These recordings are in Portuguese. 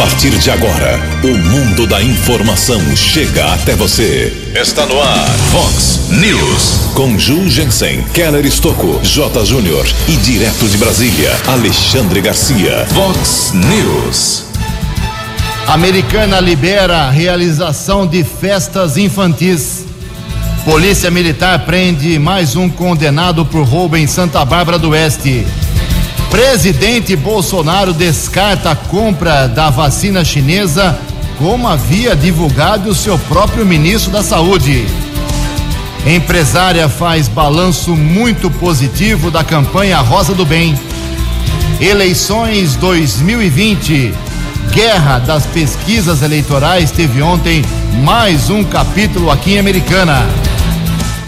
partir de agora, o mundo da informação chega até você. Está no ar, Fox News. Com Ju Jensen, Keller Estocco, J. Júnior e direto de Brasília, Alexandre Garcia. Fox News. Americana libera realização de festas infantis. Polícia Militar prende mais um condenado por roubo em Santa Bárbara do Oeste. Presidente Bolsonaro descarta a compra da vacina chinesa, como havia divulgado o seu próprio ministro da Saúde. Empresária faz balanço muito positivo da campanha Rosa do Bem. Eleições 2020. Guerra das pesquisas eleitorais teve ontem mais um capítulo aqui em Americana.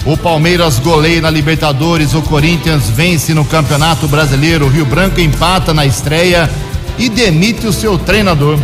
O Palmeiras goleia na Libertadores, o Corinthians vence no Campeonato Brasileiro, o Rio Branco empata na estreia e demite o seu treinador.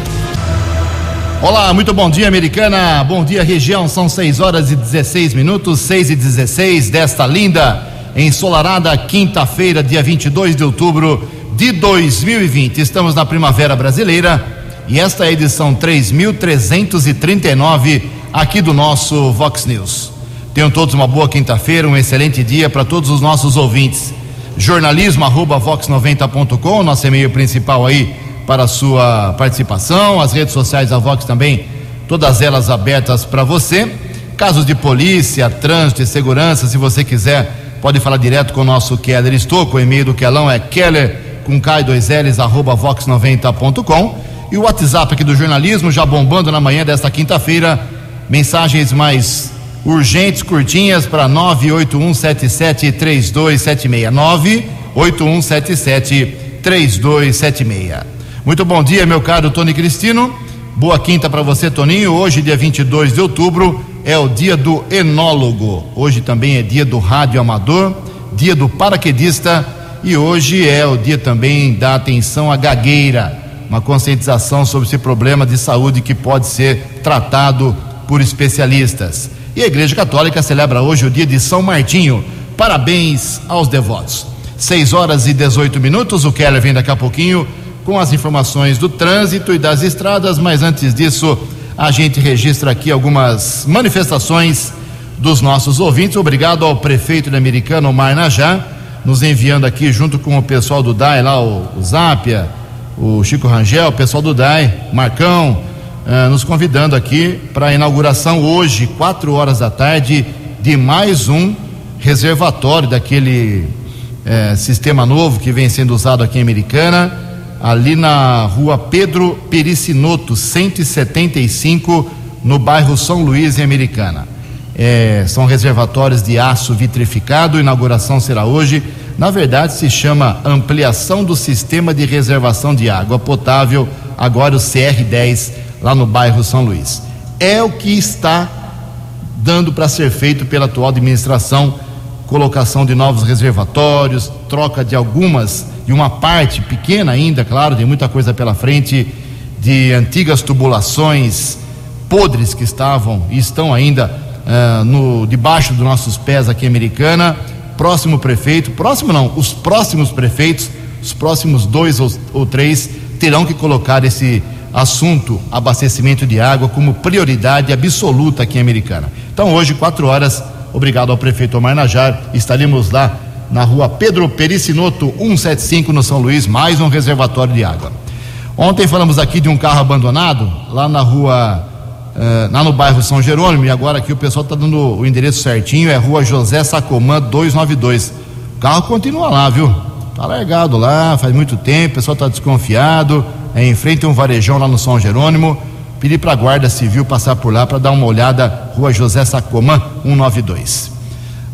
Olá, muito bom dia, Americana. Bom dia, região. São 6 horas e 16 minutos, 6 e 16 desta linda, ensolarada quinta-feira, dia 22 de outubro de 2020. Estamos na Primavera Brasileira e esta é a edição 3339 aqui do nosso Vox News. Tenham todos uma boa quinta-feira, um excelente dia para todos os nossos ouvintes. Jornalismo arroba vox90.com, nosso e-mail principal aí para a sua participação. As redes sociais da Vox também, todas elas abertas para você. Casos de polícia, trânsito e segurança, se você quiser, pode falar direto com o nosso Keller Estouco. O e-mail do Kelão é keller com K2Ls arroba vox90.com. E o WhatsApp aqui do jornalismo já bombando na manhã desta quinta-feira. Mensagens mais urgentes, curtinhas para 981773276. 981773276. Muito bom dia, meu caro Tony Cristino. Boa quinta para você, Toninho. Hoje, dia 22 de outubro, é o dia do enólogo. Hoje também é dia do rádio amador, dia do paraquedista e hoje é o dia também da atenção à gagueira, uma conscientização sobre esse problema de saúde que pode ser tratado por especialistas. E a Igreja Católica celebra hoje o dia de São Martinho. Parabéns aos devotos. 6 horas e 18 minutos. O Keller vem daqui a pouquinho com as informações do trânsito e das estradas, mas antes disso, a gente registra aqui algumas manifestações dos nossos ouvintes. Obrigado ao prefeito de Americana, Omar Najá, nos enviando aqui junto com o pessoal do DAI, lá o, o Zápia, o Chico Rangel, o pessoal do DAI, Marcão, uh, nos convidando aqui para a inauguração hoje, quatro horas da tarde, de mais um reservatório daquele uh, sistema novo que vem sendo usado aqui em Americana, ali na rua Pedro Pericinoto, 175, no bairro São Luís, em Americana. É, são reservatórios de aço vitrificado, inauguração será hoje. Na verdade, se chama Ampliação do Sistema de Reservação de Água Potável, agora o CR10 lá no bairro São Luís. É o que está dando para ser feito pela atual administração, colocação de novos reservatórios, troca de algumas, de uma parte pequena ainda, claro, tem muita coisa pela frente, de antigas tubulações podres que estavam e estão ainda uh, no debaixo dos nossos pés aqui em Americana. Próximo prefeito, próximo não, os próximos prefeitos, os próximos dois ou, ou três terão que colocar esse assunto abastecimento de água como prioridade absoluta aqui em Americana. Então hoje, quatro horas, obrigado ao prefeito Omar Najar, estaremos lá na rua Pedro Pericinoto 175 no São Luís, mais um reservatório de água. Ontem falamos aqui de um carro abandonado lá na rua, uh, lá no bairro São Jerônimo, e agora aqui o pessoal está dando o endereço certinho, é rua José Sacomã 292. O carro continua lá, viu? Tá largado lá, faz muito tempo, o pessoal está desconfiado em frente a um varejão lá no São Jerônimo. Pedi para a Guarda Civil passar por lá para dar uma olhada, Rua José Sacomã, 192.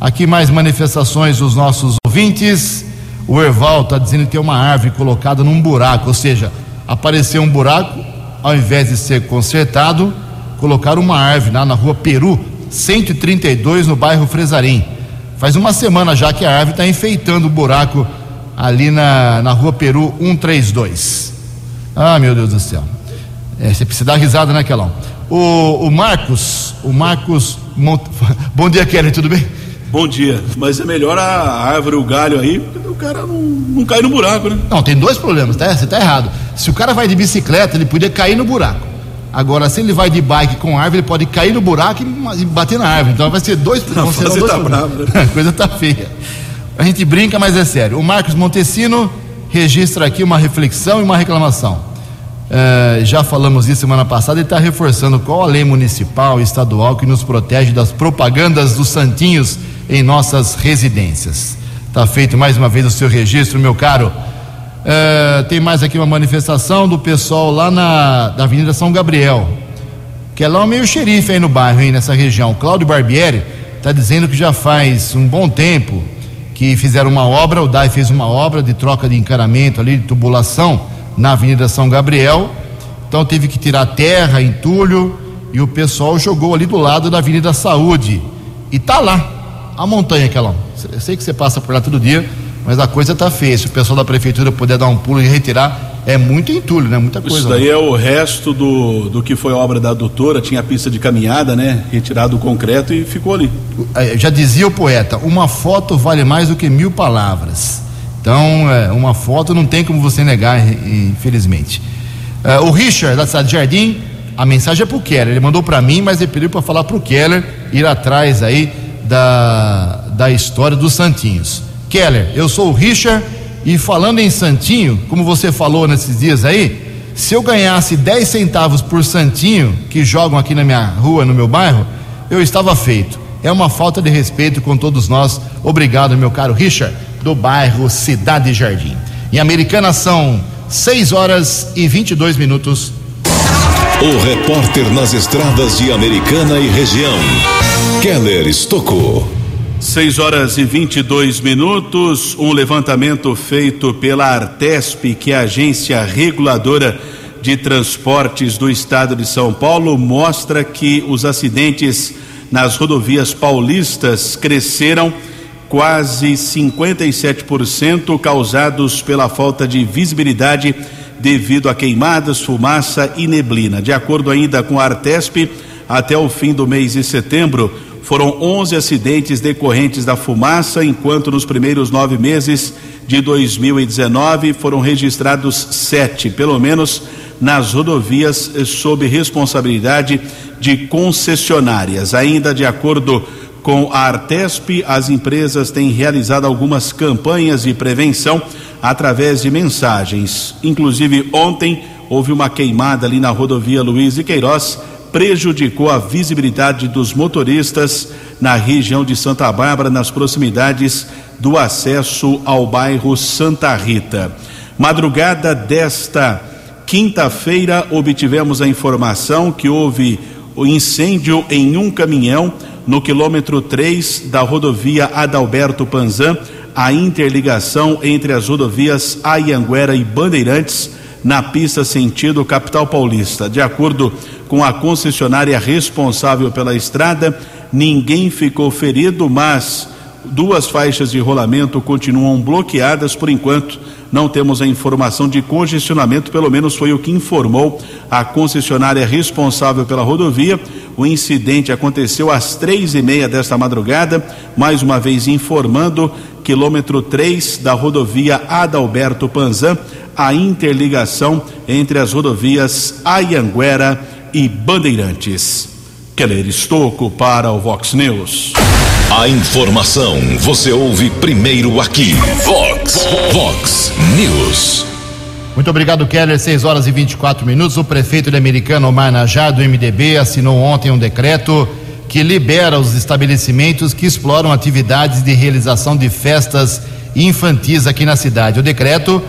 Aqui mais manifestações dos nossos ouvintes. O Erval está dizendo que tem uma árvore colocada num buraco, ou seja, apareceu um buraco, ao invés de ser consertado, colocaram uma árvore lá na rua Peru, 132, no bairro Fresarim. Faz uma semana já que a árvore está enfeitando o buraco ali na, na rua Peru 132. Ah, meu Deus do céu. É, você precisa dar risada, né, Kelão? O, o Marcos, o Marcos. Mont... Bom dia, Kelly, tudo bem? Bom dia. Mas é melhor a árvore, o galho aí, o cara não, não cai no buraco, né? Não, tem dois problemas, tá? Você tá errado. Se o cara vai de bicicleta, ele podia cair no buraco. Agora, se ele vai de bike com árvore, ele pode cair no buraco e bater na árvore. Então vai ser dois, problemas. dois tá bravo, né? A coisa tá feia. A gente brinca, mas é sério. O Marcos Montesino registra aqui uma reflexão e uma reclamação. É, já falamos isso semana passada e está reforçando qual a lei municipal e estadual que nos protege das propagandas dos santinhos em nossas residências. Está feito mais uma vez o seu registro, meu caro. É, tem mais aqui uma manifestação do pessoal lá na, da Avenida São Gabriel, que é lá meio xerife aí no bairro, aí nessa região. Cláudio Barbieri está dizendo que já faz um bom tempo que fizeram uma obra, o DAI fez uma obra de troca de encaramento ali, de tubulação, na Avenida São Gabriel. Então teve que tirar terra, entulho, e o pessoal jogou ali do lado da Avenida Saúde. E tá lá, a montanha aquela. Eu sei que você passa por lá todo dia, mas a coisa tá feia. Se o pessoal da prefeitura puder dar um pulo e retirar, é muito entulho, né? Muita coisa. Isso daí é o resto do, do que foi obra da doutora, tinha a pista de caminhada, né? Retirado o concreto e ficou ali. É, já dizia o poeta, uma foto vale mais do que mil palavras. Então, é, uma foto não tem como você negar, infelizmente. É, o Richard, da cidade de Jardim, a mensagem é para o Keller. Ele mandou para mim, mas ele pediu para falar para o Keller ir atrás aí da, da história dos Santinhos. Keller, eu sou o Richard e falando em Santinho, como você falou nesses dias aí, se eu ganhasse 10 centavos por Santinho que jogam aqui na minha rua, no meu bairro, eu estava feito. É uma falta de respeito com todos nós. Obrigado, meu caro Richard do bairro Cidade Jardim. Em Americana são 6 horas e 22 minutos. O repórter nas estradas de Americana e região, Keller Estocou. 6 horas e 22 minutos. Um levantamento feito pela Artesp, que é a agência reguladora de transportes do estado de São Paulo, mostra que os acidentes nas rodovias paulistas cresceram quase 57% causados pela falta de visibilidade devido a queimadas, fumaça e neblina. De acordo ainda com a Artesp, até o fim do mês de setembro, foram 11 acidentes decorrentes da fumaça, enquanto nos primeiros nove meses de 2019 foram registrados sete, pelo menos nas rodovias sob responsabilidade de concessionárias. Ainda de acordo com a Artesp, as empresas têm realizado algumas campanhas de prevenção através de mensagens. Inclusive, ontem houve uma queimada ali na rodovia Luiz e Queiroz, prejudicou a visibilidade dos motoristas na região de Santa Bárbara, nas proximidades do acesso ao bairro Santa Rita. Madrugada desta quinta-feira, obtivemos a informação que houve o incêndio em um caminhão no quilômetro 3 da rodovia Adalberto Panzan, a interligação entre as rodovias Ayanguera e Bandeirantes na pista sentido capital paulista. De acordo com a concessionária responsável pela estrada, ninguém ficou ferido, mas duas faixas de rolamento continuam bloqueadas por enquanto não temos a informação de congestionamento, pelo menos foi o que informou a concessionária responsável pela rodovia. O incidente aconteceu às três e meia desta madrugada, mais uma vez informando, quilômetro 3 da rodovia Adalberto Panzan, a interligação entre as rodovias Ayanguera e Bandeirantes. Keller Estocco para o Vox News. A informação você ouve primeiro aqui. Vox, Vox News. Muito obrigado, Keller. 6 horas e 24 minutos. O prefeito de Americano, Omar Najá, do MDB, assinou ontem um decreto que libera os estabelecimentos que exploram atividades de realização de festas infantis aqui na cidade. O decreto,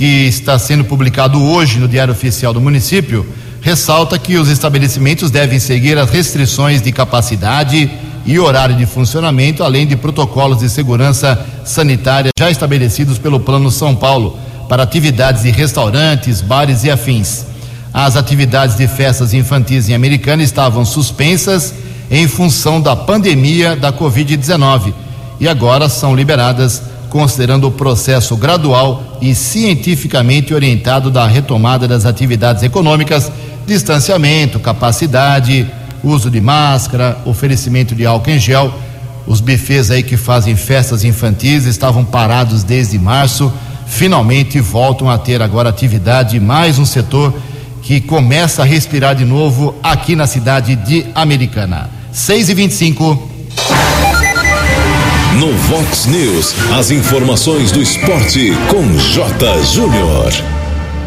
que está sendo publicado hoje no Diário Oficial do município, ressalta que os estabelecimentos devem seguir as restrições de capacidade e horário de funcionamento, além de protocolos de segurança sanitária já estabelecidos pelo Plano São Paulo para atividades de restaurantes, bares e afins. As atividades de festas infantis em Americana estavam suspensas em função da pandemia da Covid-19 e agora são liberadas considerando o processo gradual e cientificamente orientado da retomada das atividades econômicas, distanciamento, capacidade, uso de máscara, oferecimento de álcool em gel, Os bufês aí que fazem festas infantis estavam parados desde março, finalmente voltam a ter agora atividade, mais um setor que começa a respirar de novo aqui na cidade de Americana. 6 e 25 No Vox News, as informações do esporte com J. Júnior.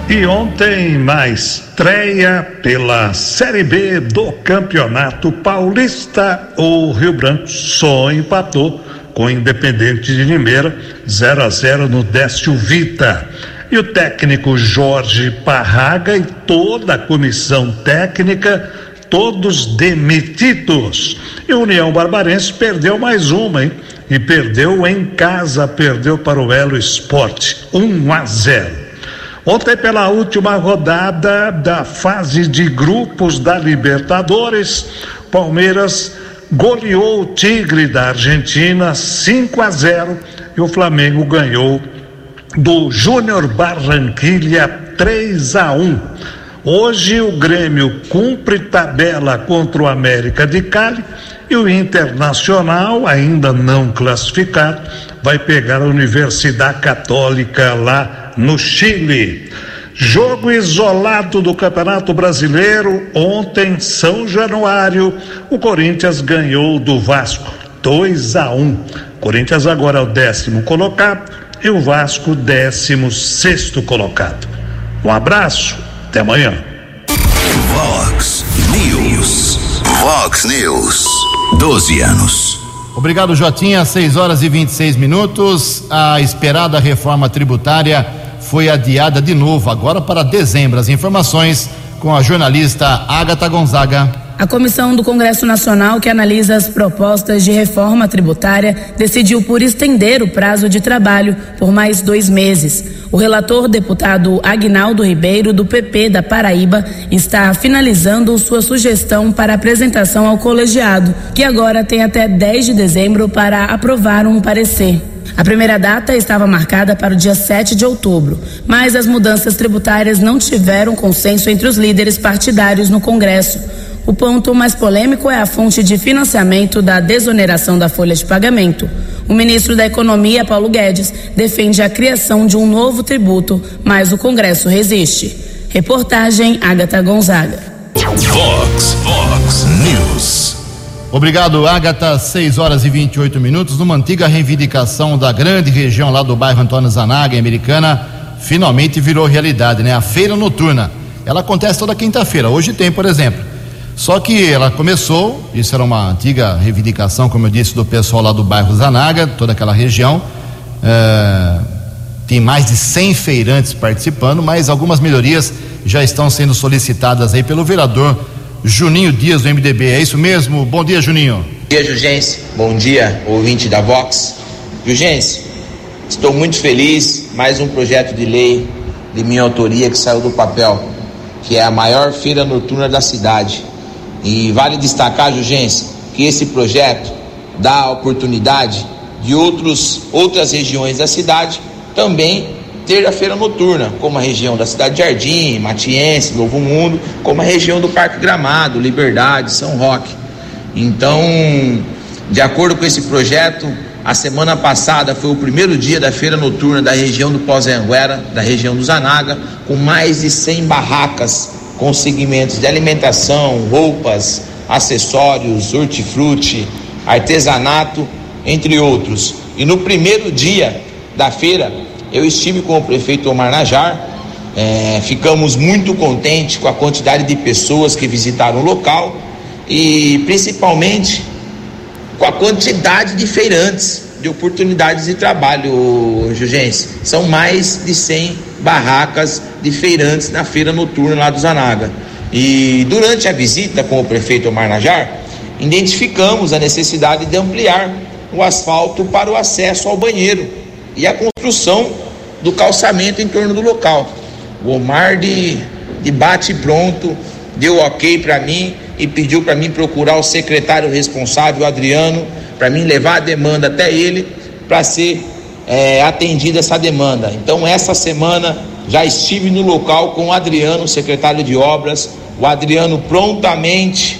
E ontem, na estreia pela Série B do Campeonato Paulista, o Rio Branco só empatou com o Independente de Limeira, 0 a 0 no Décio Vita. E o técnico Jorge Parraga e toda a comissão técnica, todos demitidos. E União Barbarense perdeu mais uma, hein? E perdeu em casa, perdeu para o Elo Esporte, 1 a 0. Ontem, pela última rodada da fase de grupos da Libertadores, Palmeiras goleou o Tigre da Argentina 5 a 0 e o Flamengo ganhou do Júnior Barranquilha 3 a 1. Hoje o Grêmio cumpre tabela contra o América de Cali e o Internacional, ainda não classificado, vai pegar a Universidade Católica lá no Chile. Jogo isolado do Campeonato Brasileiro, ontem, São Januário, o Corinthians ganhou do Vasco 2 a 1. Corinthians agora é o décimo colocado e o Vasco décimo sexto colocado. Um abraço, até amanhã. Vox News. Vox News. 12 anos. Obrigado, Jotinha. 6 horas e 26 minutos. A esperada reforma tributária foi adiada de novo, agora para dezembro. As informações com a jornalista Agatha Gonzaga. A Comissão do Congresso Nacional, que analisa as propostas de reforma tributária, decidiu por estender o prazo de trabalho por mais dois meses. O relator, deputado Agnaldo Ribeiro, do PP da Paraíba, está finalizando sua sugestão para apresentação ao colegiado, que agora tem até 10 de dezembro para aprovar um parecer. A primeira data estava marcada para o dia 7 de outubro, mas as mudanças tributárias não tiveram consenso entre os líderes partidários no Congresso. O ponto mais polêmico é a fonte de financiamento da desoneração da folha de pagamento. O ministro da Economia, Paulo Guedes, defende a criação de um novo tributo, mas o Congresso resiste. Reportagem Agatha Gonzaga. Vox, Vox News. Obrigado, Agatha. 6 horas e 28 minutos. Numa antiga reivindicação da grande região lá do bairro Antônio Zanaga, em Americana, finalmente virou realidade, né? A feira noturna. Ela acontece toda quinta-feira. Hoje tem, por exemplo. Só que ela começou, isso era uma antiga reivindicação, como eu disse, do pessoal lá do bairro Zanaga, toda aquela região. É, tem mais de 100 feirantes participando, mas algumas melhorias já estão sendo solicitadas aí pelo vereador Juninho Dias do MDB. É isso mesmo? Bom dia, Juninho. Bom dia, Jugense. Bom dia, ouvinte da Vox. Jugense, estou muito feliz. Mais um projeto de lei de minha autoria que saiu do papel, que é a maior feira noturna da cidade. E vale destacar, Jugense, que esse projeto dá a oportunidade de outros, outras regiões da cidade também ter a feira noturna, como a região da Cidade de Jardim, Matiense, Novo Mundo, como a região do Parque Gramado, Liberdade, São Roque. Então, de acordo com esse projeto, a semana passada foi o primeiro dia da feira noturna da região do Pós-Anguera, da região do Zanaga, com mais de 100 barracas com segmentos de alimentação, roupas, acessórios, hortifruti, artesanato, entre outros. E no primeiro dia da feira, eu estive com o prefeito Omar Najar, é, ficamos muito contentes com a quantidade de pessoas que visitaram o local e principalmente com a quantidade de feirantes, de oportunidades de trabalho, Jugense. São mais de 100 barracas de feirantes na feira noturna lá do Zanaga. E durante a visita com o prefeito Omar Najar, identificamos a necessidade de ampliar o asfalto para o acesso ao banheiro e a construção do calçamento em torno do local. O Omar de, de bate pronto deu ok para mim e pediu para mim procurar o secretário responsável, Adriano, para mim levar a demanda até ele para ser é, atendida essa demanda. Então, essa semana já estive no local com o Adriano, secretário de obras. O Adriano prontamente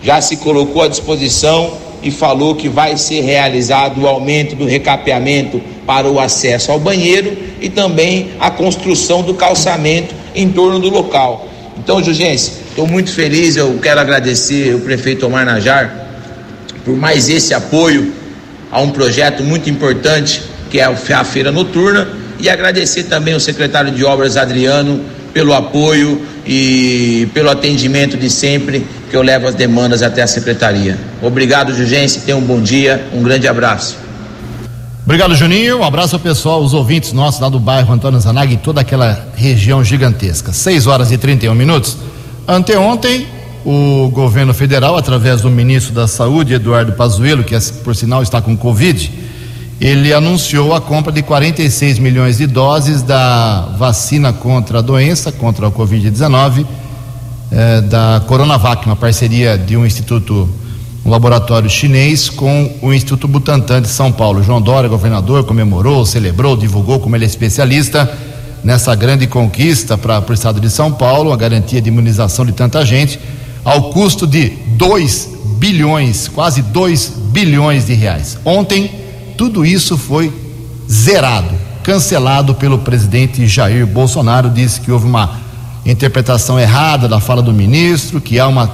já se colocou à disposição e falou que vai ser realizado o aumento do recapeamento para o acesso ao banheiro e também a construção do calçamento em torno do local. Então, Jurgense, estou muito feliz, eu quero agradecer o prefeito Omar Najar por mais esse apoio a um projeto muito importante que é a feira noturna e agradecer também ao secretário de obras Adriano pelo apoio e pelo atendimento de sempre que eu levo as demandas até a secretaria. Obrigado, Jurgense, tenha um bom dia, um grande abraço. Obrigado, Juninho. Um abraço ao pessoal, os ouvintes nossos lá do bairro Antônio Zanag e toda aquela região gigantesca. 6 horas e 31 minutos. Anteontem, o governo federal, através do ministro da Saúde, Eduardo Pazuello, que por sinal está com Covid, ele anunciou a compra de 46 milhões de doses da vacina contra a doença, contra a Covid-19, eh, da Coronavac, uma parceria de um instituto, um laboratório chinês com o Instituto Butantan de São Paulo. João Dória, governador, comemorou, celebrou, divulgou como ele é especialista nessa grande conquista para o estado de São Paulo, a garantia de imunização de tanta gente, ao custo de 2 bilhões, quase 2 bilhões de reais. Ontem, tudo isso foi zerado, cancelado pelo presidente Jair Bolsonaro. Disse que houve uma interpretação errada da fala do ministro, que há uma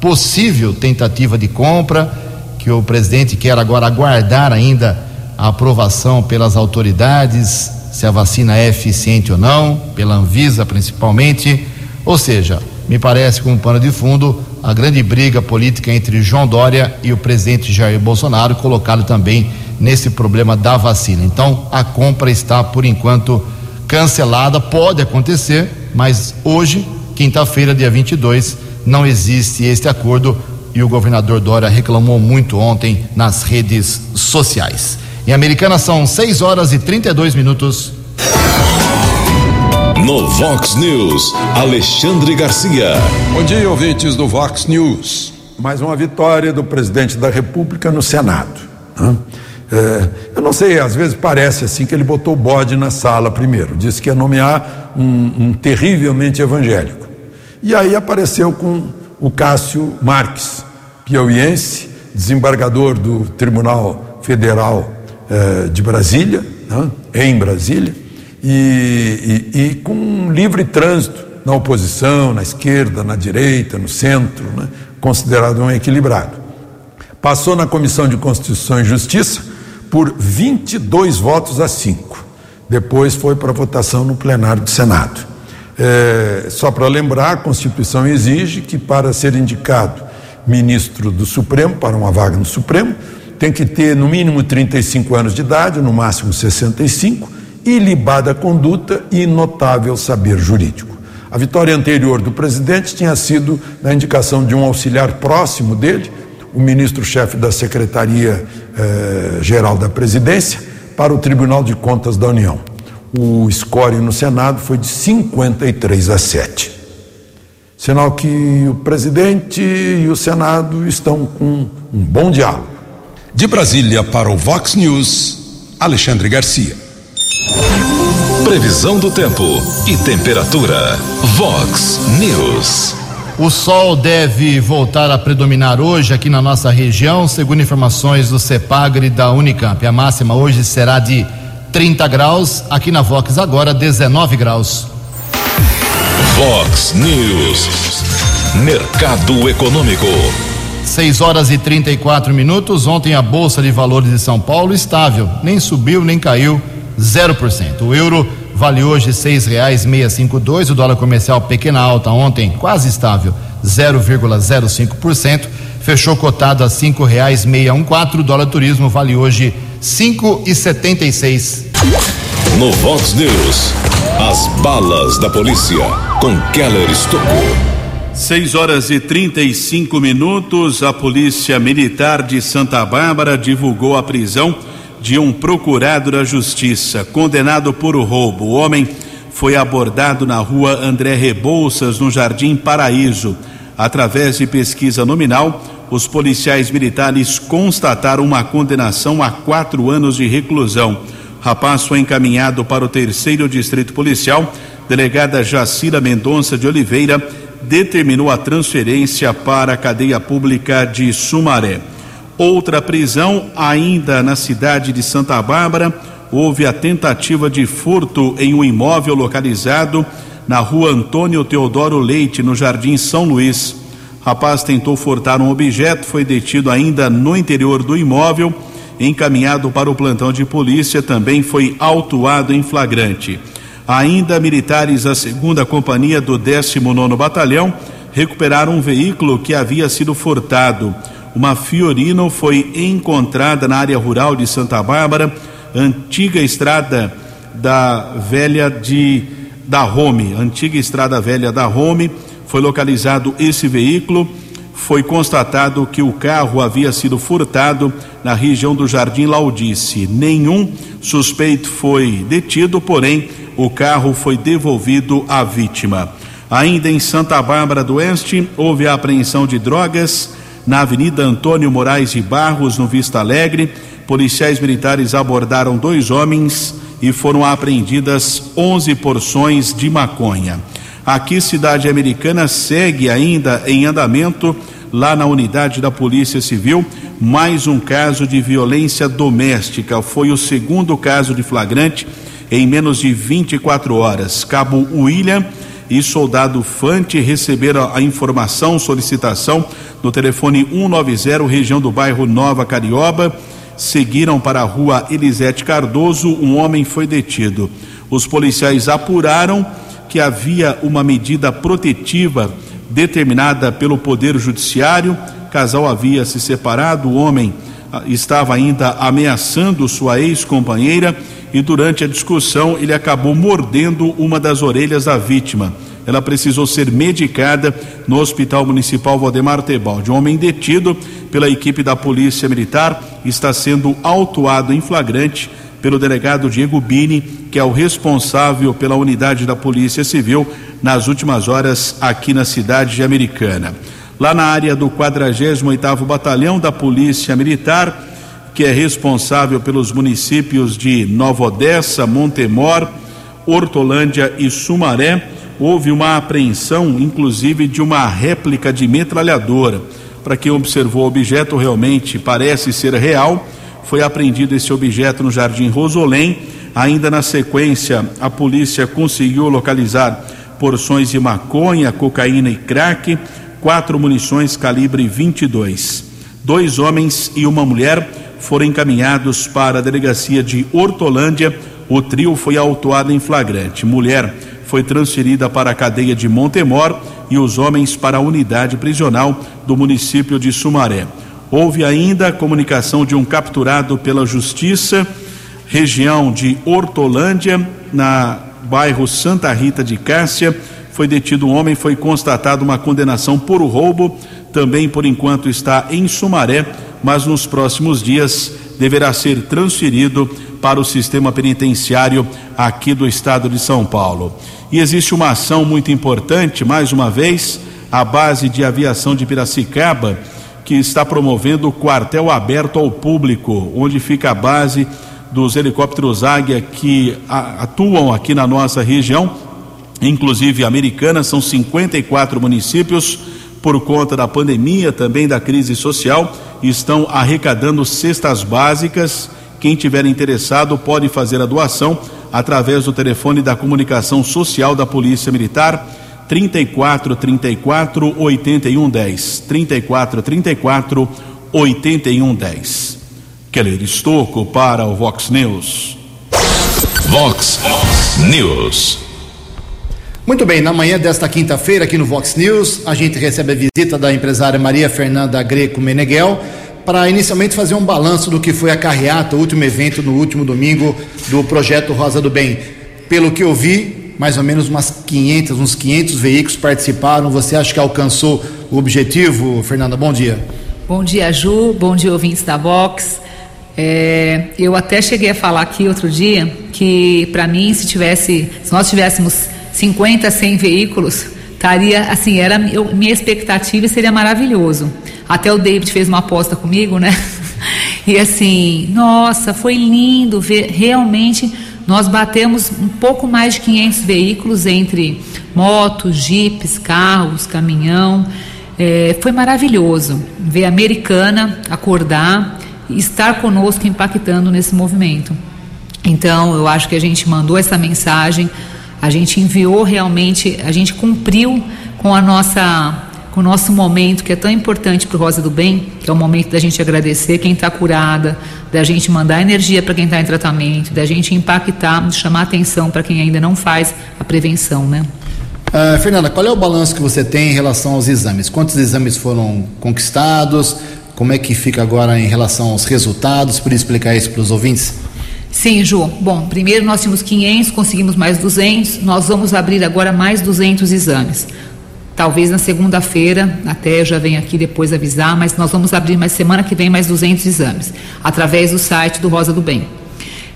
possível tentativa de compra, que o presidente quer agora aguardar ainda a aprovação pelas autoridades, se a vacina é eficiente ou não, pela Anvisa principalmente. Ou seja, me parece como pano de fundo a grande briga política entre João Dória e o presidente Jair Bolsonaro, colocado também nesse problema da vacina. Então, a compra está, por enquanto, cancelada. Pode acontecer, mas hoje, quinta-feira, dia 22, não existe este acordo e o governador Dória reclamou muito ontem nas redes sociais. Em Americana são 6 horas e 32 minutos. No Vox News, Alexandre Garcia. Bom dia, ouvintes do Vox News. Mais uma vitória do presidente da República no Senado. Né? É, eu não sei, às vezes parece assim que ele botou o bode na sala primeiro, disse que ia nomear um, um terrivelmente evangélico. E aí apareceu com o Cássio Marques, piauiense, desembargador do Tribunal Federal eh, de Brasília, né, em Brasília, e, e, e, com livre trânsito na oposição, na esquerda, na direita, no centro, né, considerado um equilibrado. Passou na Comissão de Constituição e Justiça por 22 votos a 5. Depois foi para votação no plenário do Senado. É, só para lembrar, a Constituição exige que para ser indicado ministro do Supremo, para uma vaga no Supremo, tem que ter no mínimo 35 anos de idade, no máximo 65, ilibada conduta e notável saber jurídico. A vitória anterior do presidente tinha sido na indicação de um auxiliar próximo dele, o ministro-chefe da Secretaria-Geral eh, da Presidência, para o Tribunal de Contas da União. O score no Senado foi de 53 a 7. Sinal que o presidente e o Senado estão com um bom diálogo. De Brasília para o Vox News, Alexandre Garcia. Previsão do tempo e temperatura. Vox News. O sol deve voltar a predominar hoje aqui na nossa região, segundo informações do CEPAGRE da Unicamp. A máxima hoje será de 30 graus, aqui na Vox agora 19 graus. Vox News. Mercado Econômico. 6 horas e 34 minutos. Ontem a Bolsa de Valores de São Paulo estável, nem subiu nem caiu, 0%. O euro vale hoje seis reais cinquenta e dois, o dólar comercial pequena alta ontem quase estável 0,05%, fechou cotado a cinco reais seiscentos e quatorze, o dólar turismo vale hoje cinco e setenta e seis. No Vox News, as balas da polícia com Keller Estocou. 6 horas e 35 minutos, a Polícia Militar de Santa Bárbara divulgou a prisão de um procurado da Justiça condenado por roubo. O homem foi abordado na rua André Rebouças, no Jardim Paraíso. Através de pesquisa nominal, os policiais militares constataram uma condenação a quatro anos de reclusão. Rapaz foi encaminhado para o terceiro distrito policial. Delegada Jacira Mendonça de Oliveira determinou a transferência para a cadeia pública de Sumaré. Outra prisão, ainda na cidade de Santa Bárbara, houve a tentativa de furto em um imóvel localizado na rua Antônio Teodoro Leite, no Jardim São Luís. Rapaz tentou furtar um objeto, foi detido ainda no interior do imóvel, encaminhado para o plantão de polícia, também foi autuado em flagrante. Ainda militares da segunda companhia do 19 Batalhão recuperaram um veículo que havia sido furtado. Uma Fiorino foi encontrada na área rural de Santa Bárbara, antiga estrada da velha de da Rome, antiga estrada velha da Rome, foi localizado esse veículo. Foi constatado que o carro havia sido furtado na região do Jardim Laudice. Nenhum suspeito foi detido, porém o carro foi devolvido à vítima. Ainda em Santa Bárbara do Oeste, houve a apreensão de drogas na Avenida Antônio Moraes de Barros, no Vista Alegre. Policiais militares abordaram dois homens e foram apreendidas 11 porções de maconha. Aqui, cidade americana segue ainda em andamento, lá na unidade da Polícia Civil, mais um caso de violência doméstica. Foi o segundo caso de flagrante em menos de 24 horas. Cabo William e soldado Fante receberam a informação, solicitação no telefone 190, região do bairro Nova Carioba seguiram para a rua Elisete Cardoso, um homem foi detido. Os policiais apuraram que havia uma medida protetiva determinada pelo Poder Judiciário. O casal havia se separado, o homem ah, estava ainda ameaçando sua ex-companheira e durante a discussão ele acabou mordendo uma das orelhas da vítima ela precisou ser medicada no Hospital Municipal Valdemar Tebaldi. Um homem detido pela equipe da Polícia Militar está sendo autuado em flagrante pelo delegado Diego Bini, que é o responsável pela unidade da Polícia Civil nas últimas horas aqui na cidade de Americana. Lá na área do 48º Batalhão da Polícia Militar, que é responsável pelos municípios de Nova Odessa, Montemor, Hortolândia e Sumaré, houve uma apreensão, inclusive, de uma réplica de metralhadora. Para quem observou o objeto, realmente parece ser real. Foi apreendido esse objeto no Jardim Rosolém. Ainda na sequência, a polícia conseguiu localizar porções de maconha, cocaína e crack, quatro munições calibre 22. Dois homens e uma mulher foram encaminhados para a delegacia de Hortolândia. O trio foi autuado em flagrante. Mulher foi transferida para a cadeia de Montemor e os homens para a unidade prisional do município de Sumaré. Houve ainda a comunicação de um capturado pela Justiça, região de Hortolândia, na bairro Santa Rita de Cássia. Foi detido um homem, foi constatada uma condenação por roubo, também por enquanto está em Sumaré, mas nos próximos dias deverá ser transferido para o sistema penitenciário aqui do estado de São Paulo. E existe uma ação muito importante, mais uma vez, a base de aviação de Piracicaba, que está promovendo o quartel aberto ao público, onde fica a base dos helicópteros Águia que atuam aqui na nossa região, inclusive americana, são 54 municípios por conta da pandemia, também da crise social, estão arrecadando cestas básicas quem tiver interessado pode fazer a doação através do telefone da comunicação social da Polícia Militar 34 34 81 10 34 34 81 10. Keller Estocco para o Vox News. Vox News. Muito bem, na manhã desta quinta-feira aqui no Vox News, a gente recebe a visita da empresária Maria Fernanda Greco Meneghel para inicialmente fazer um balanço do que foi a carreata, o último evento no último domingo do projeto Rosa do Bem. Pelo que eu vi, mais ou menos umas 500, uns 500 veículos participaram. Você acha que alcançou o objetivo, Fernanda? Bom dia. Bom dia, Ju. Bom dia, ouvintes da Vox. É, eu até cheguei a falar aqui outro dia que, para mim, se tivesse, se nós tivéssemos 50, 100 veículos, estaria assim, era eu, minha expectativa seria maravilhoso. Até o David fez uma aposta comigo, né? E assim, nossa, foi lindo ver realmente nós batemos um pouco mais de 500 veículos entre motos, jipes, carros, caminhão. É, foi maravilhoso ver a americana acordar e estar conosco impactando nesse movimento. Então, eu acho que a gente mandou essa mensagem, a gente enviou realmente, a gente cumpriu com a nossa com o nosso momento que é tão importante para o Rosa do Bem, que é o momento da gente agradecer quem está curada, da gente mandar energia para quem está em tratamento, da gente impactar, chamar atenção para quem ainda não faz a prevenção, né? Uh, Fernanda, qual é o balanço que você tem em relação aos exames? Quantos exames foram conquistados? Como é que fica agora em relação aos resultados? Por explicar isso para os ouvintes. Sim, Ju. Bom, primeiro nós tínhamos 500, conseguimos mais 200. Nós vamos abrir agora mais 200 exames. Talvez na segunda-feira, até eu já venho aqui depois avisar, mas nós vamos abrir mais semana que vem mais 200 exames, através do site do Rosa do Bem.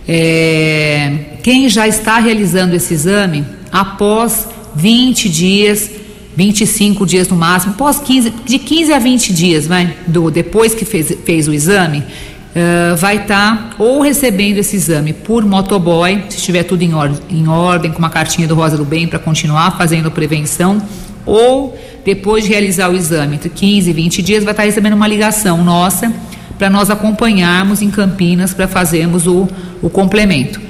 É, quem já está realizando esse exame, após 20 dias, 25 dias no máximo, após 15, de 15 a 20 dias, vai, do, depois que fez, fez o exame, uh, vai estar tá ou recebendo esse exame por motoboy, se estiver tudo em, or em ordem, com uma cartinha do Rosa do Bem para continuar fazendo prevenção ou depois de realizar o exame, entre 15 e 20 dias, vai estar recebendo uma ligação nossa para nós acompanharmos em Campinas para fazermos o, o complemento.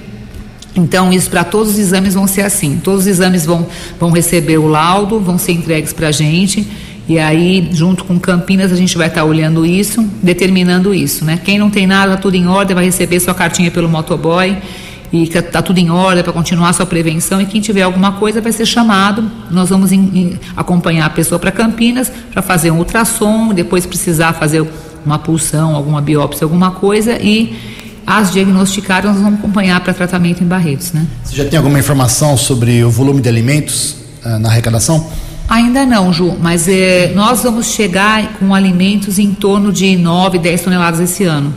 Então, isso para todos os exames vão ser assim. Todos os exames vão, vão receber o laudo, vão ser entregues para a gente. E aí, junto com Campinas, a gente vai estar olhando isso, determinando isso, né? Quem não tem nada, tudo em ordem, vai receber sua cartinha pelo motoboy e está tudo em ordem para continuar sua prevenção e quem tiver alguma coisa vai ser chamado. Nós vamos em, em, acompanhar a pessoa para Campinas para fazer um ultrassom, depois precisar fazer uma pulsão, alguma biópsia, alguma coisa e as diagnosticadas nós vamos acompanhar para tratamento em Barretos, né? Você já tem alguma informação sobre o volume de alimentos uh, na arrecadação? Ainda não, Ju, mas eh, nós vamos chegar com alimentos em torno de 9, 10 toneladas esse ano.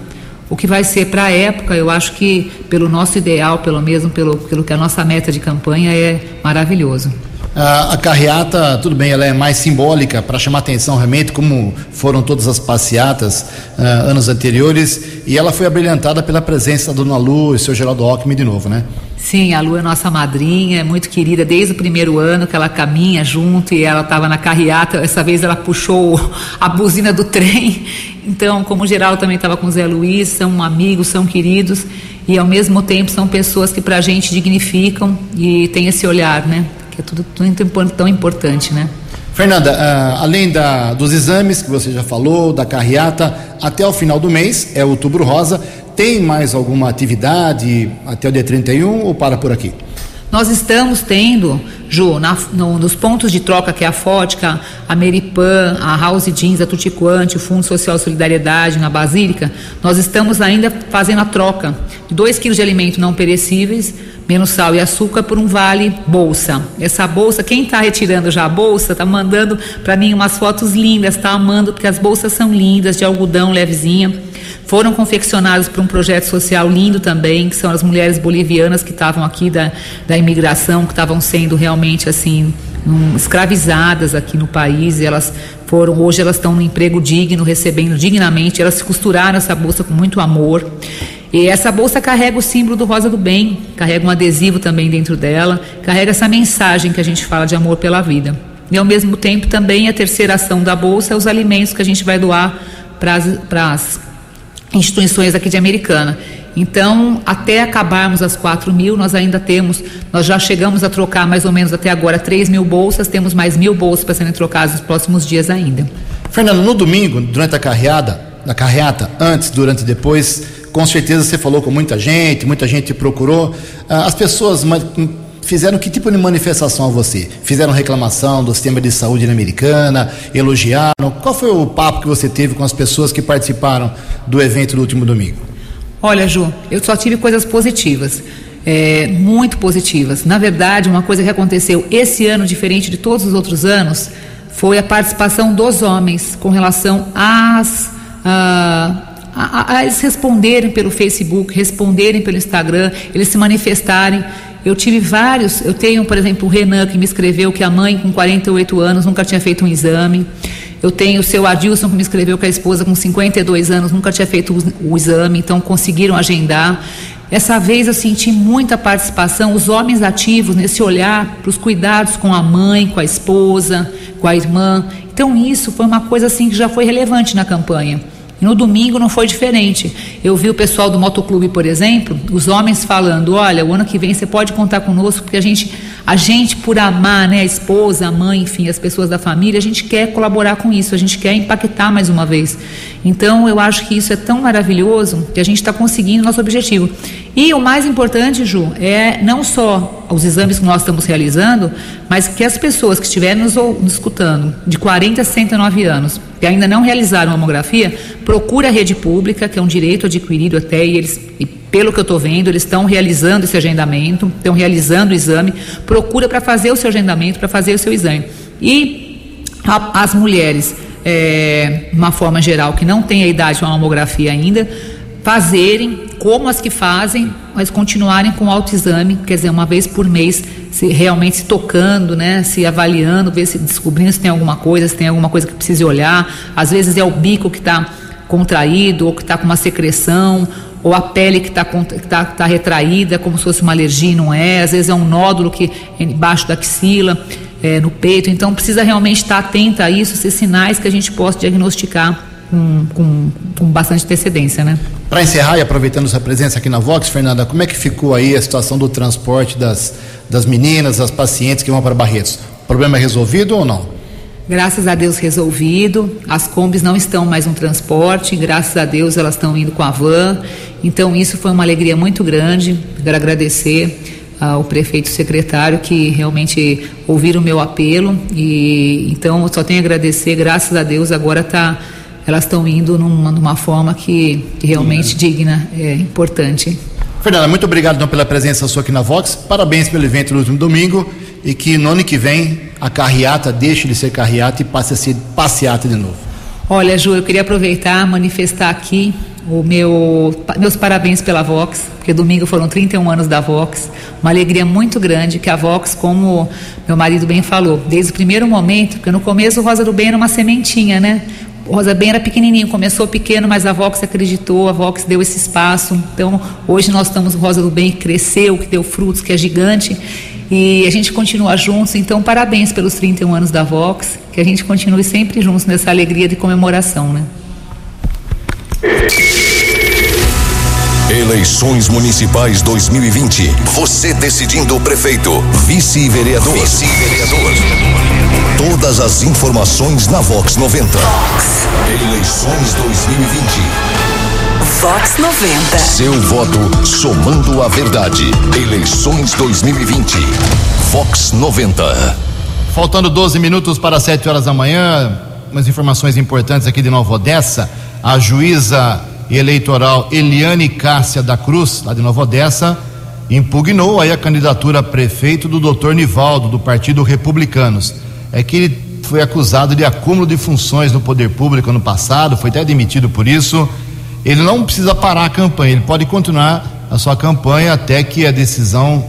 O que vai ser para a época, eu acho que pelo nosso ideal, pelo mesmo pelo, pelo que a nossa meta de campanha é maravilhoso. A, carreata, tudo bem, ela é mais simbólica para chamar atenção realmente, como foram todas as passeatas uh, anos anteriores, e ela foi abrilhantada pela presença da Dona Lu e seu Geraldo Alckmin de novo, né? Sim, a Lu é nossa madrinha, é muito querida desde o primeiro ano que ela caminha junto e ela estava na carreata. Essa vez ela puxou a buzina do trem. Então, como geral também estava com o Zé Luiz, são amigos, são queridos e ao mesmo tempo são pessoas que para a gente dignificam e tem esse olhar, né? Que é tudo, tudo tão importante, né? Fernanda, uh, além da, dos exames que você já falou, da carreata, até o final do mês, é outubro rosa, tem mais alguma atividade até o dia 31 ou para por aqui? Nós estamos tendo, Ju, na, no, nos pontos de troca que é a Fótica, a Meripan, a House Jeans, a Tutiquante, o Fundo Social Solidariedade na Basílica, nós estamos ainda fazendo a troca de 2 quilos de alimentos não perecíveis, menos sal e açúcar, por um vale bolsa. Essa bolsa, quem está retirando já a bolsa, está mandando para mim umas fotos lindas, está amando, porque as bolsas são lindas, de algodão levezinha foram confeccionadas por um projeto social lindo também, que são as mulheres bolivianas que estavam aqui da, da imigração, que estavam sendo realmente assim um, escravizadas aqui no país. E elas foram, hoje elas estão no emprego digno, recebendo dignamente. Elas costuraram essa bolsa com muito amor. E essa bolsa carrega o símbolo do Rosa do Bem, carrega um adesivo também dentro dela, carrega essa mensagem que a gente fala de amor pela vida. E ao mesmo tempo também a terceira ação da bolsa é os alimentos que a gente vai doar para as instituições aqui de Americana. Então, até acabarmos as 4 mil, nós ainda temos, nós já chegamos a trocar mais ou menos até agora 3 mil bolsas, temos mais mil bolsas para serem trocadas nos próximos dias ainda. Fernando, no domingo, durante a carreada, na carreata, antes, durante e depois, com certeza você falou com muita gente, muita gente procurou. Ah, as pessoas fizeram que tipo de manifestação a você? Fizeram reclamação do sistema de saúde na americana, elogiaram? Qual foi o papo que você teve com as pessoas que participaram do evento do último domingo? Olha, Ju, eu só tive coisas positivas. É, muito positivas. Na verdade, uma coisa que aconteceu esse ano, diferente de todos os outros anos, foi a participação dos homens com relação às. Uh, a, a, eles responderem pelo Facebook, responderem pelo Instagram, eles se manifestarem. Eu tive vários, eu tenho, por exemplo, o Renan que me escreveu que a mãe com 48 anos nunca tinha feito um exame. Eu tenho o seu Adilson que me escreveu que a esposa com 52 anos nunca tinha feito o, exame, então conseguiram agendar. Essa vez eu senti muita participação, os homens ativos nesse olhar para os cuidados com a mãe, com a esposa, com a irmã. Então isso foi uma coisa assim que já foi relevante na campanha. No domingo não foi diferente. Eu vi o pessoal do motoclube, por exemplo, os homens falando: olha, o ano que vem você pode contar conosco, porque a gente, a gente por amar né, a esposa, a mãe, enfim, as pessoas da família, a gente quer colaborar com isso, a gente quer impactar mais uma vez. Então eu acho que isso é tão maravilhoso que a gente está conseguindo nosso objetivo. E o mais importante, Ju, é não só os exames que nós estamos realizando, mas que as pessoas que estiverem nos, nos escutando, de 40 a 69 anos, que ainda não realizaram mamografia, procure a rede pública, que é um direito adquirido até, e eles, pelo que eu estou vendo, eles estão realizando esse agendamento, estão realizando o exame, procura para fazer o seu agendamento, para fazer o seu exame. E a, as mulheres, é, uma forma geral, que não têm a idade para mamografia ainda, fazerem como as que fazem, mas continuarem com o autoexame, quer dizer, uma vez por mês, se realmente se tocando, né, se avaliando, ver se descobrindo se tem alguma coisa, se tem alguma coisa que precise olhar. Às vezes é o bico que está contraído ou que está com uma secreção, ou a pele que está tá, tá retraída, como se fosse uma alergia, não é. Às vezes é um nódulo que é embaixo da axila, é, no peito. Então precisa realmente estar atenta a isso, esses sinais que a gente possa diagnosticar com, com, com bastante antecedência, né? Para encerrar e aproveitando sua presença aqui na Vox, Fernanda, como é que ficou aí a situação do transporte das, das meninas, das pacientes que vão para Barretos? O problema é resolvido ou não? Graças a Deus resolvido. As combis não estão mais no transporte, graças a Deus elas estão indo com a van. Então isso foi uma alegria muito grande. Quero agradecer ao prefeito e secretário que realmente ouviram o meu apelo e então só tenho a agradecer. Graças a Deus agora está elas estão indo numa, numa forma que, que realmente digna, é importante. Fernanda, muito obrigado então, pela presença sua aqui na Vox. Parabéns pelo evento no último domingo e que no ano que vem a carreata deixe de ser carreata e passe a ser passeata de novo. Olha, Ju, eu queria aproveitar, manifestar aqui o meu, meus parabéns pela Vox, porque domingo foram 31 anos da Vox, uma alegria muito grande que a Vox, como meu marido bem falou, desde o primeiro momento, porque no começo o Rosa do Bem era uma sementinha, né? O Rosa Bem era pequenininho, começou pequeno, mas a Vox acreditou, a Vox deu esse espaço. Então, hoje nós estamos o Rosa do Bem que cresceu, que deu frutos, que é gigante. E a gente continua juntos, então parabéns pelos 31 anos da Vox, que a gente continue sempre juntos nessa alegria de comemoração, né? Eleições Municipais 2020. Você decidindo o prefeito, vice-vereador. Vice-vereador. Todas as informações na Vox 90. Vox. Eleições 2020. Vox 90. Seu voto somando a verdade. Eleições 2020. Vox 90. Faltando 12 minutos para 7 horas da manhã, umas informações importantes aqui de Nova Odessa. A juíza eleitoral Eliane Cássia da Cruz, lá de Nova Odessa, impugnou aí a candidatura a prefeito do doutor Nivaldo, do Partido Republicanos é que ele foi acusado de acúmulo de funções no poder público ano passado, foi até demitido por isso. Ele não precisa parar a campanha, ele pode continuar a sua campanha até que a decisão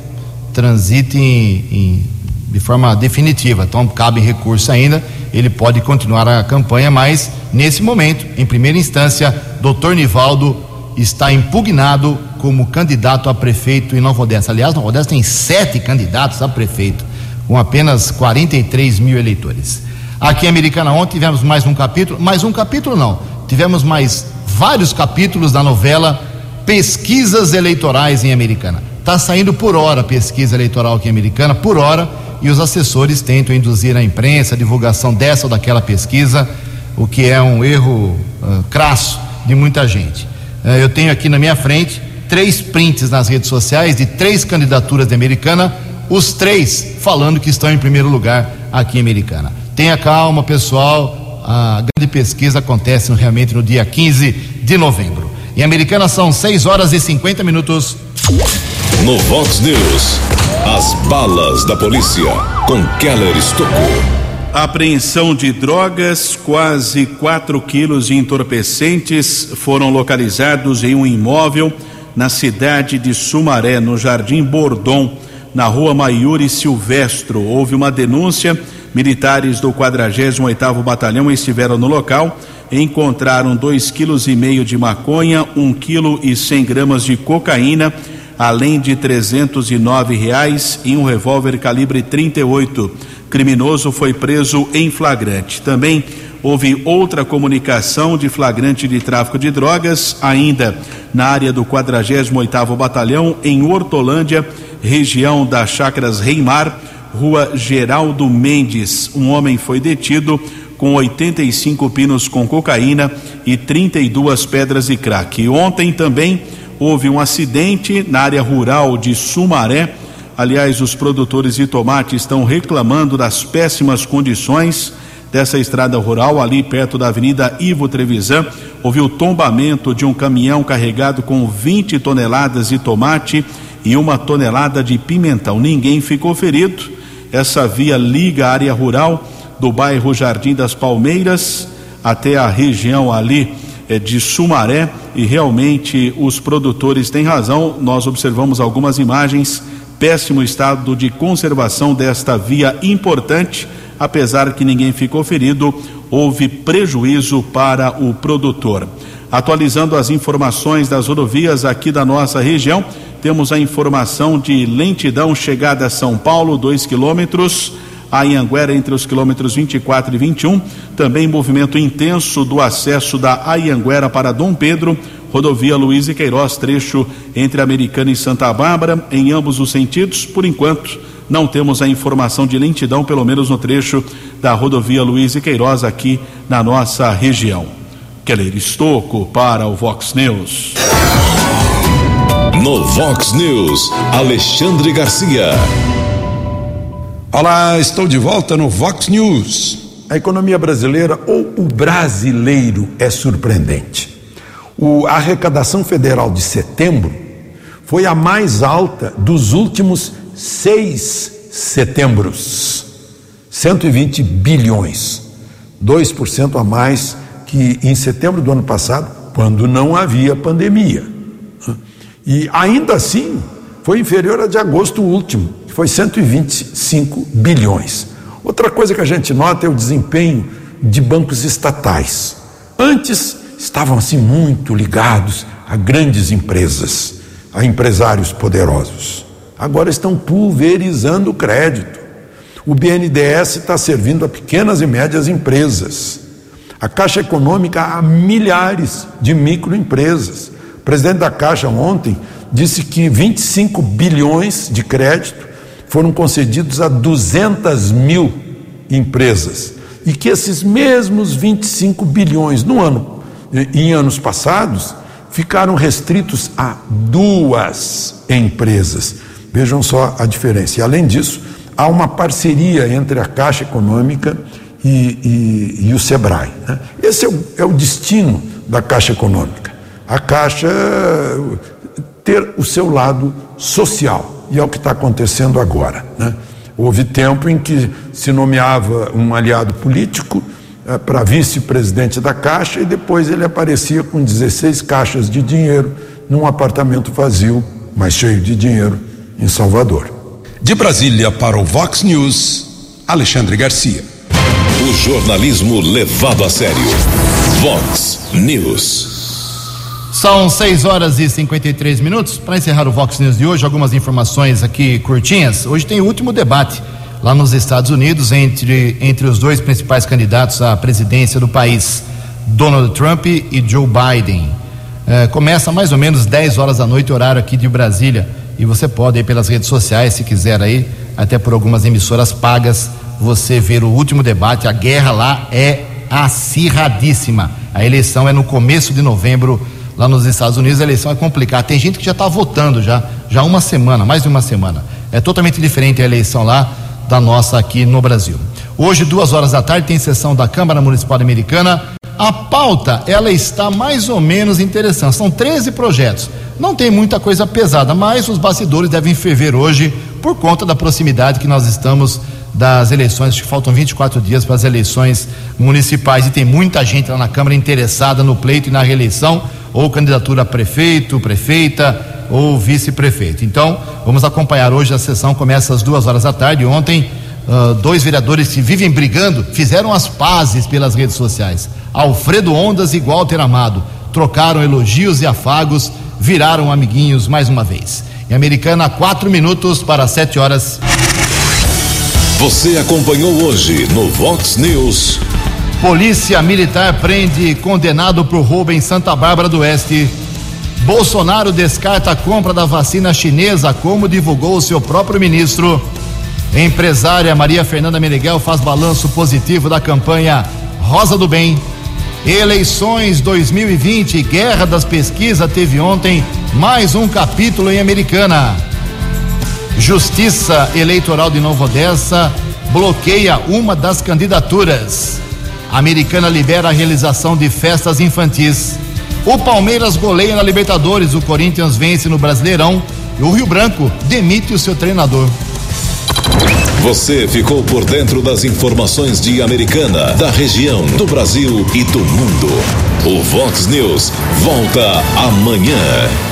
transite em, em, de forma definitiva. Então, cabe recurso ainda, ele pode continuar a campanha, mas nesse momento, em primeira instância, doutor Nivaldo está impugnado como candidato a prefeito em Nova Odessa. Aliás, Nova Odessa tem sete candidatos a prefeito com apenas 43 mil eleitores. Aqui em Americana ontem tivemos mais um capítulo, mais um capítulo não, tivemos mais vários capítulos da novela Pesquisas Eleitorais em Americana. Está saindo por hora pesquisa eleitoral aqui em Americana, por hora, e os assessores tentam induzir a imprensa a divulgação dessa ou daquela pesquisa, o que é um erro uh, crasso de muita gente. Uh, eu tenho aqui na minha frente três prints nas redes sociais de três candidaturas de Americana os três falando que estão em primeiro lugar aqui em Americana. Tenha calma, pessoal. A grande pesquisa acontece realmente no dia 15 de novembro. Em Americana são 6 horas e 50 minutos. No Vox News, as balas da polícia com Keller Estocou. Apreensão de drogas, quase 4 quilos de entorpecentes foram localizados em um imóvel na cidade de Sumaré, no Jardim Bordon na rua Maiuri Silvestro. Houve uma denúncia. Militares do 48º Batalhão estiveram no local encontraram dois quilos e meio de maconha, um quilo e cem gramas de cocaína, além de 309 reais e um revólver calibre 38. Criminoso foi preso em flagrante. Também houve outra comunicação de flagrante de tráfico de drogas, ainda na área do 48º Batalhão, em Hortolândia, região das Chacras Reimar, rua Geraldo Mendes. Um homem foi detido com 85 pinos com cocaína e 32 pedras de crack. ontem também houve um acidente na área rural de Sumaré. Aliás, os produtores de tomate estão reclamando das péssimas condições dessa estrada rural ali perto da Avenida Ivo Trevisan. Houve o tombamento de um caminhão carregado com 20 toneladas de tomate e uma tonelada de pimentão. Ninguém ficou ferido. Essa via liga a área rural do bairro Jardim das Palmeiras até a região ali é, de Sumaré e realmente os produtores têm razão. Nós observamos algumas imagens, péssimo estado de conservação desta via importante, apesar que ninguém ficou ferido, houve prejuízo para o produtor. Atualizando as informações das rodovias aqui da nossa região, temos a informação de lentidão chegada a São Paulo, 2 quilômetros a Anhanguera entre os quilômetros 24 e 21. Também movimento intenso do acesso da Anhanguera para Dom Pedro, rodovia Luiz e Queiroz, trecho entre Americana e Santa Bárbara, em ambos os sentidos. Por enquanto, não temos a informação de lentidão, pelo menos no trecho da rodovia Luiz e Queiroz aqui na nossa região. Keller Estocco para o Vox News. No Vox News, Alexandre Garcia. Olá, estou de volta no Vox News. A economia brasileira ou o brasileiro é surpreendente. O, a arrecadação federal de setembro foi a mais alta dos últimos seis setembros 120 bilhões, 2% a mais que em setembro do ano passado, quando não havia pandemia. E ainda assim, foi inferior a de agosto último, que foi 125 bilhões. Outra coisa que a gente nota é o desempenho de bancos estatais. Antes estavam assim muito ligados a grandes empresas, a empresários poderosos. Agora estão pulverizando o crédito. O BNDES está servindo a pequenas e médias empresas. A Caixa Econômica a milhares de microempresas. O presidente da Caixa ontem disse que 25 bilhões de crédito foram concedidos a 200 mil empresas e que esses mesmos 25 bilhões no ano, em anos passados, ficaram restritos a duas empresas. Vejam só a diferença. E além disso, há uma parceria entre a Caixa Econômica e, e, e o SEBRAE. Né? Esse é o, é o destino da Caixa Econômica. A Caixa ter o seu lado social e é o que está acontecendo agora. Né? Houve tempo em que se nomeava um aliado político é, para vice-presidente da Caixa e depois ele aparecia com 16 caixas de dinheiro num apartamento vazio, mas cheio de dinheiro, em Salvador. De Brasília para o Vox News, Alexandre Garcia. O jornalismo levado a sério. Vox News. São 6 horas e 53 minutos. Para encerrar o Vox News de hoje, algumas informações aqui curtinhas. Hoje tem o último debate lá nos Estados Unidos entre, entre os dois principais candidatos à presidência do país, Donald Trump e Joe Biden. É, começa mais ou menos 10 horas da noite, horário aqui de Brasília. E você pode ir pelas redes sociais, se quiser aí, até por algumas emissoras pagas, você ver o último debate. A guerra lá é acirradíssima. A eleição é no começo de novembro lá nos Estados Unidos a eleição é complicada. Tem gente que já está votando já, já uma semana, mais de uma semana. É totalmente diferente a eleição lá da nossa aqui no Brasil. Hoje, duas horas da tarde, tem sessão da Câmara Municipal Americana. A pauta, ela está mais ou menos interessante. São 13 projetos. Não tem muita coisa pesada, mas os bastidores devem ferver hoje por conta da proximidade que nós estamos das eleições. Que faltam 24 dias para as eleições municipais e tem muita gente lá na Câmara interessada no pleito e na reeleição ou candidatura a prefeito, prefeita ou vice-prefeito. Então, vamos acompanhar hoje a sessão, começa às duas horas da tarde. Ontem, uh, dois vereadores que vivem brigando fizeram as pazes pelas redes sociais. Alfredo Ondas e Walter Amado trocaram elogios e afagos, viraram amiguinhos mais uma vez. Em Americana, quatro minutos para sete horas. Você acompanhou hoje no Vox News. Polícia Militar prende condenado por roubo em Santa Bárbara do Oeste. Bolsonaro descarta a compra da vacina chinesa, como divulgou seu próprio ministro. Empresária Maria Fernanda Meneghel faz balanço positivo da campanha Rosa do Bem. Eleições 2020, Guerra das Pesquisas, teve ontem mais um capítulo em Americana. Justiça Eleitoral de Nova Odessa bloqueia uma das candidaturas. A Americana libera a realização de festas infantis. O Palmeiras goleia na Libertadores, o Corinthians vence no Brasileirão e o Rio Branco demite o seu treinador. Você ficou por dentro das informações de Americana, da região, do Brasil e do mundo. O Vox News volta amanhã.